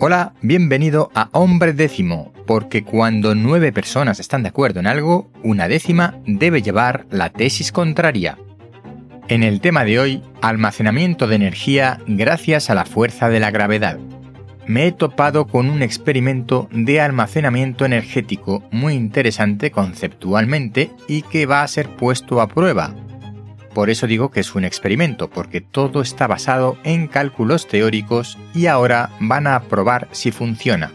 Hola, bienvenido a Hombre Décimo, porque cuando nueve personas están de acuerdo en algo, una décima debe llevar la tesis contraria. En el tema de hoy, almacenamiento de energía gracias a la fuerza de la gravedad. Me he topado con un experimento de almacenamiento energético muy interesante conceptualmente y que va a ser puesto a prueba, por eso digo que es un experimento, porque todo está basado en cálculos teóricos y ahora van a probar si funciona.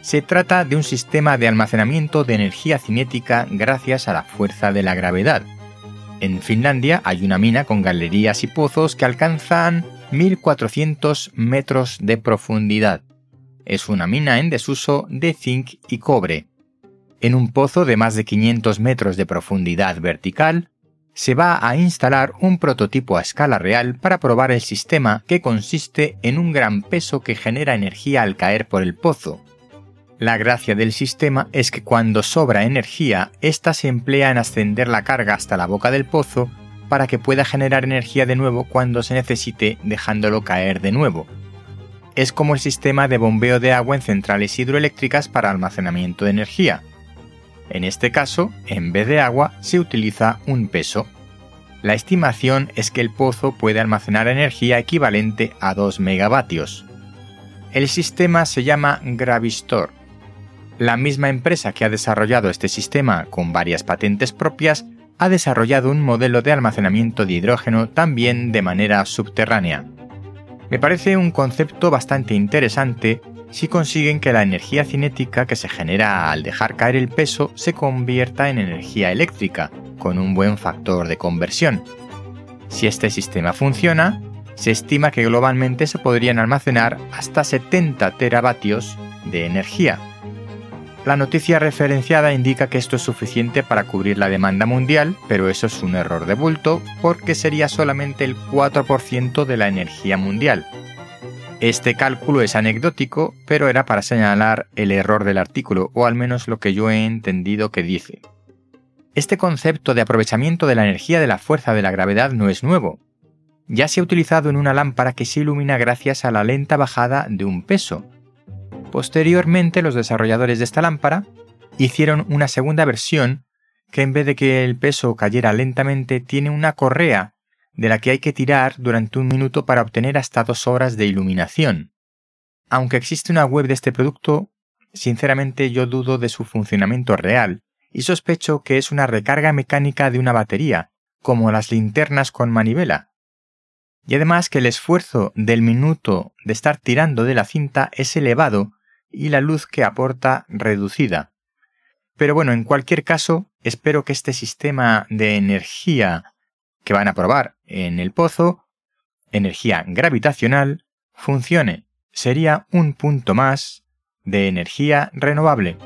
Se trata de un sistema de almacenamiento de energía cinética gracias a la fuerza de la gravedad. En Finlandia hay una mina con galerías y pozos que alcanzan 1400 metros de profundidad. Es una mina en desuso de zinc y cobre. En un pozo de más de 500 metros de profundidad vertical, se va a instalar un prototipo a escala real para probar el sistema que consiste en un gran peso que genera energía al caer por el pozo. La gracia del sistema es que cuando sobra energía, ésta se emplea en ascender la carga hasta la boca del pozo para que pueda generar energía de nuevo cuando se necesite dejándolo caer de nuevo. Es como el sistema de bombeo de agua en centrales hidroeléctricas para almacenamiento de energía. En este caso, en vez de agua, se utiliza un peso. La estimación es que el pozo puede almacenar energía equivalente a 2 megavatios. El sistema se llama Gravistor. La misma empresa que ha desarrollado este sistema con varias patentes propias ha desarrollado un modelo de almacenamiento de hidrógeno también de manera subterránea. Me parece un concepto bastante interesante si consiguen que la energía cinética que se genera al dejar caer el peso se convierta en energía eléctrica, con un buen factor de conversión. Si este sistema funciona, se estima que globalmente se podrían almacenar hasta 70 teravatios de energía. La noticia referenciada indica que esto es suficiente para cubrir la demanda mundial, pero eso es un error de bulto porque sería solamente el 4% de la energía mundial, este cálculo es anecdótico, pero era para señalar el error del artículo, o al menos lo que yo he entendido que dice. Este concepto de aprovechamiento de la energía de la fuerza de la gravedad no es nuevo. Ya se ha utilizado en una lámpara que se ilumina gracias a la lenta bajada de un peso. Posteriormente, los desarrolladores de esta lámpara hicieron una segunda versión que en vez de que el peso cayera lentamente tiene una correa de la que hay que tirar durante un minuto para obtener hasta dos horas de iluminación. Aunque existe una web de este producto, sinceramente yo dudo de su funcionamiento real y sospecho que es una recarga mecánica de una batería, como las linternas con manivela. Y además que el esfuerzo del minuto de estar tirando de la cinta es elevado y la luz que aporta reducida. Pero bueno, en cualquier caso, espero que este sistema de energía que van a probar en el pozo, energía gravitacional, funcione. Sería un punto más de energía renovable.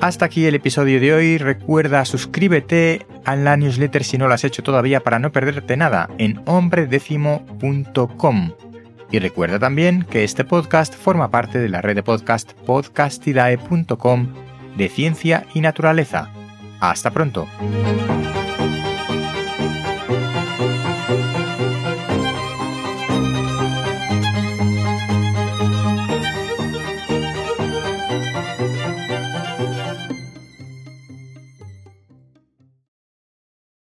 Hasta aquí el episodio de hoy. Recuerda suscríbete a la newsletter si no lo has hecho todavía para no perderte nada en hombredécimo.com. Y recuerda también que este podcast forma parte de la red de podcast podcastidae.com de ciencia y naturaleza. Hasta pronto.